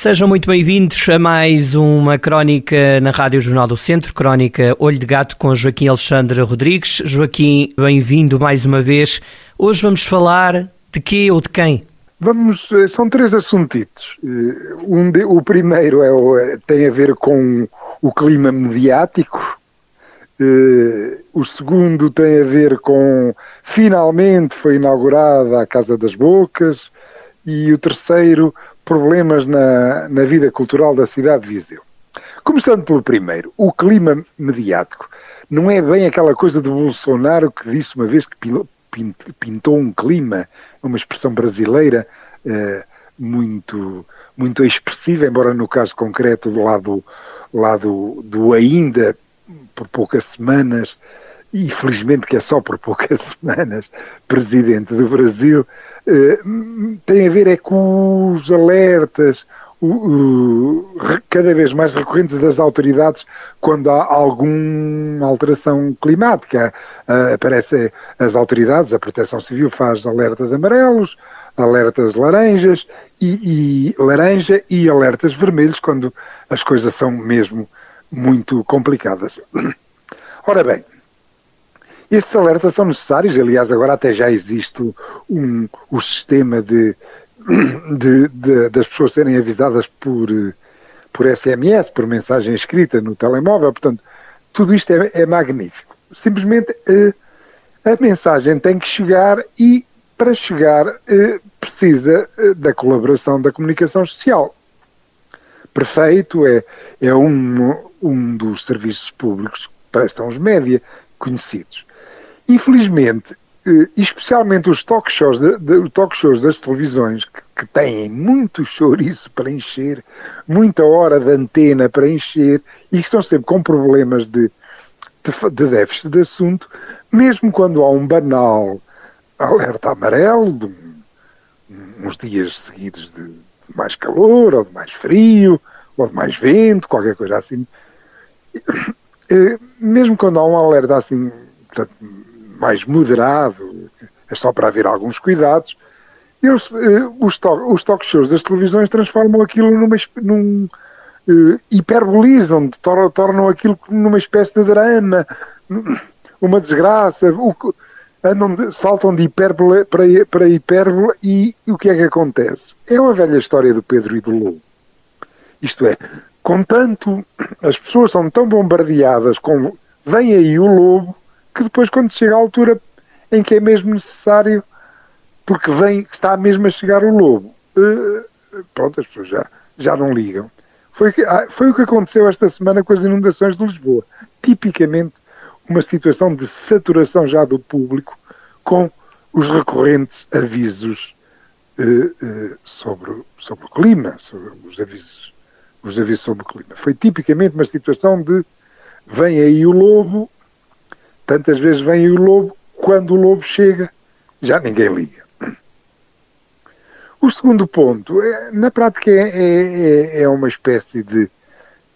Sejam muito bem-vindos a mais uma crónica na Rádio Jornal do Centro, crónica Olho de Gato com Joaquim Alexandre Rodrigues. Joaquim, bem-vindo mais uma vez. Hoje vamos falar de quê ou de quem? Vamos, eh, são três assuntitos. Eh, um de, o primeiro é eh, tem a ver com o clima mediático. O segundo tem a ver com finalmente foi inaugurada a Casa das Bocas e o terceiro problemas na, na vida cultural da cidade de Viseu. Começando pelo primeiro, o clima mediático. Não é bem aquela coisa de Bolsonaro que disse uma vez que pintou um clima, uma expressão brasileira eh, muito, muito expressiva, embora no caso concreto do lado, lado do ainda por poucas semanas, e felizmente que é só por poucas semanas, presidente do Brasil, tem a ver é com os alertas, cada vez mais recorrentes das autoridades quando há alguma alteração climática. Uh, aparecem as autoridades, a Proteção Civil faz alertas amarelos, alertas laranjas e, e, laranja e alertas vermelhos quando as coisas são mesmo muito complicadas. Ora bem, estes alertas são necessários, aliás, agora até já existe um, o sistema de, de, de, das pessoas serem avisadas por, por SMS, por mensagem escrita no telemóvel, portanto, tudo isto é, é magnífico. Simplesmente eh, a mensagem tem que chegar e, para chegar, eh, precisa eh, da colaboração da comunicação social. Perfeito é, é um, um dos serviços públicos que prestam os média conhecidos. Infelizmente, eh, especialmente os talk shows, de, de, talk shows das televisões, que, que têm muito chouriço para encher, muita hora de antena para encher, e que estão sempre com problemas de, de, de déficit de assunto, mesmo quando há um banal alerta amarelo, de uns dias seguidos de mais calor, ou de mais frio, ou de mais vento, qualquer coisa assim. Eh, mesmo quando há um alerta assim, portanto, mais moderado, é só para haver alguns cuidados, eles, eh, os, talk, os talk shows das televisões transformam aquilo numa, num, uh, hiperbolizam, tornam, aquilo numa espécie de drama, uma desgraça, o, andam de, saltam de hipérbole para, para hipérbole e, e o que é que acontece? É uma velha história do Pedro e do Lobo. Isto é, contanto, as pessoas são tão bombardeadas com vem aí o lobo, que depois, quando chega a altura em que é mesmo necessário, porque vem, está mesmo a chegar o lobo, uh, pronto, as pessoas já, já não ligam. Foi, ah, foi o que aconteceu esta semana com as inundações de Lisboa. Tipicamente uma situação de saturação já do público com os recorrentes avisos uh, sobre, sobre o clima, sobre os avisos, os avisos sobre o clima. Foi tipicamente uma situação de vem aí o lobo, Tantas vezes vem o lobo, quando o lobo chega, já ninguém liga. O segundo ponto, é, na prática, é, é, é uma espécie de,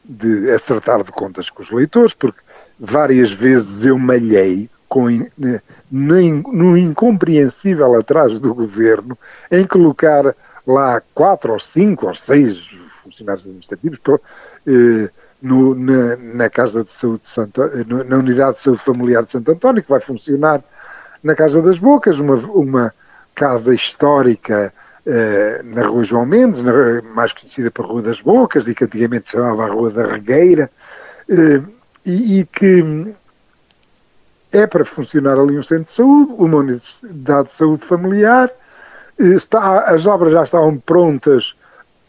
de acertar de contas com os leitores, porque várias vezes eu malhei com, no incompreensível atrás do governo em colocar lá quatro ou cinco ou seis funcionários administrativos eh, no, na, na, Casa de Saúde de Santa, na Unidade de Saúde Familiar de Santo António, que vai funcionar na Casa das Bocas, uma, uma casa histórica eh, na Rua João Mendes, na, mais conhecida por Rua das Bocas, e que antigamente se chamava a Rua da Regueira, eh, e, e, que é para funcionar ali um centro de saúde, uma unidade de saúde familiar, eh, está, as obras já estavam prontas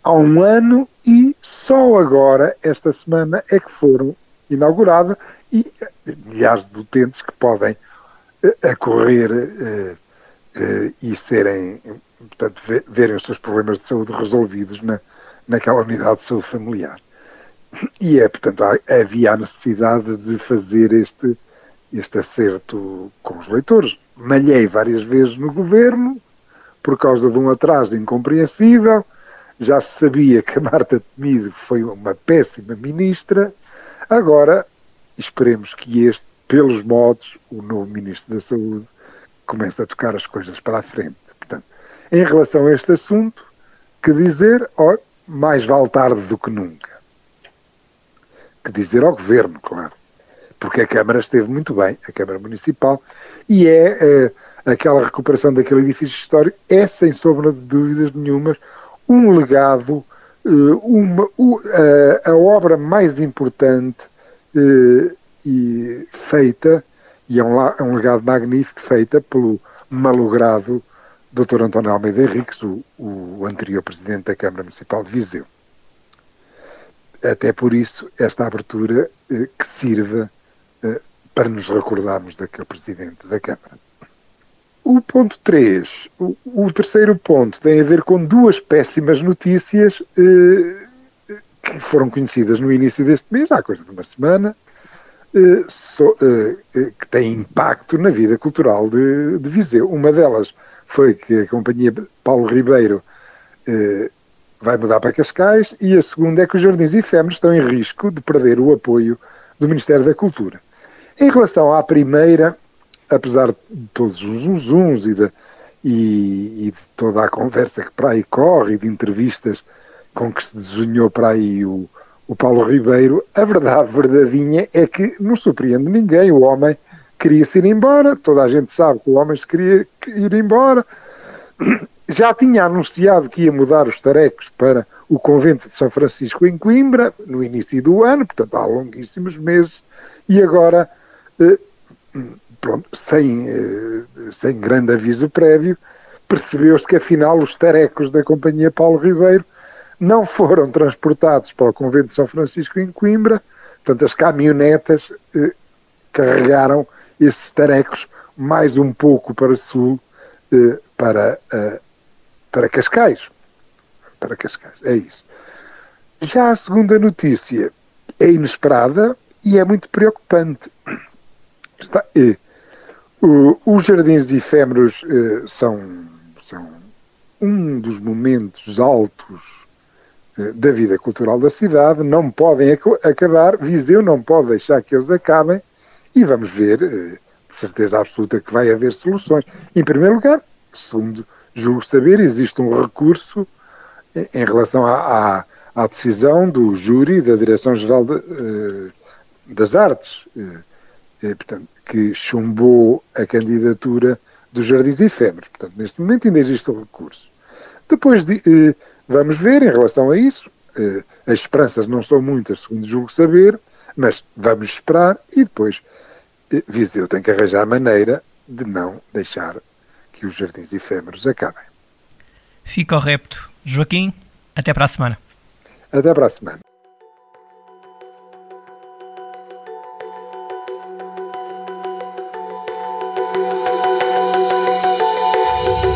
há um ano e só agora, esta semana, é que foram inauguradas e milhares de utentes que podem uh, acorrer uh, uh, e serem, portanto, verem os seus problemas de saúde resolvidos na, naquela unidade de saúde familiar. E é, portanto, havia a necessidade de fazer este, este acerto com os leitores. Malhei várias vezes no governo, por causa de um atraso incompreensível. Já se sabia que a Marta Temido foi uma péssima ministra. Agora, esperemos que este, pelos modos, o novo Ministro da Saúde comece a tocar as coisas para a frente. Portanto, em relação a este assunto, que dizer, oh, mais vale tarde do que nunca. Que dizer ao Governo, claro. Porque a Câmara esteve muito bem, a Câmara Municipal, e é uh, aquela recuperação daquele edifício histórico, é sem sombra de dúvidas nenhumas um legado, uh, uma, uh, a obra mais importante e feita, e é um, é um legado magnífico, feita pelo malogrado Dr. António Almeida Henriques, o, o anterior presidente da Câmara Municipal de Viseu. Até por isso, esta abertura eh, que sirva eh, para nos recordarmos daquele presidente da Câmara. O ponto 3, o, o, terceiro ponto, tem a ver com duas péssimas notícias eh, que foram conhecidas no início deste mês, há coisa de uma semana, eh, so, eh, eh, que têm impacto na vida cultural de, de Viseu. Uma delas foi que a companhia Paulo Ribeiro eh, vai mudar para Cascais e a segunda é que os jardins efêmeros estão em risco de perder o apoio do Ministério da Cultura. Em relação à primeira, apesar de todos os zunzuns e de, e, e de toda a conversa que para aí corre e de entrevistas com que se desenhou para aí o, o Paulo Ribeiro, a verdade verdadeinha é que não surpreende ninguém. O homem queria-se ir embora, toda a gente sabe que o homem se queria ir embora. Já tinha anunciado que ia mudar os tarecos para o convento de São Francisco em Coimbra, no início do ano, portanto há longuíssimos meses, e agora, eh, pronto, sem, eh, sem grande aviso prévio, percebeu-se que afinal os tarecos da Companhia Paulo Ribeiro não foram transportados para o convento de São Francisco em Coimbra, portanto as caminhonetas eh, carregaram esses tarecos mais um pouco para sul, eh, para, eh, para Cascais. Para Cascais, é isso. Já a segunda notícia é inesperada e é muito preocupante. Está, eh, os jardins efêmeros eh, são, são um dos momentos altos eh, da vida cultural da cidade, não podem ac acabar, Viseu não pode deixar que eles acabem, e vamos ver, eh, de certeza absoluta, que vai haver soluções. Em primeiro lugar, segundo julgo saber, existe um recurso em relação à, à, à decisão do júri da Direção-Geral de, das Artes, portanto, que chumbou a candidatura dos Jardins Efêmeros. Portanto, neste momento ainda existe o recurso. Depois de, uh, vamos ver em relação a isso. as esperanças não são muitas, segundo julgo saber, mas vamos esperar e depois Viseu tem que arranjar maneira de não deixar que os jardins efêmeros acabem. Fica o repto. Joaquim, até para a semana. Até para a semana.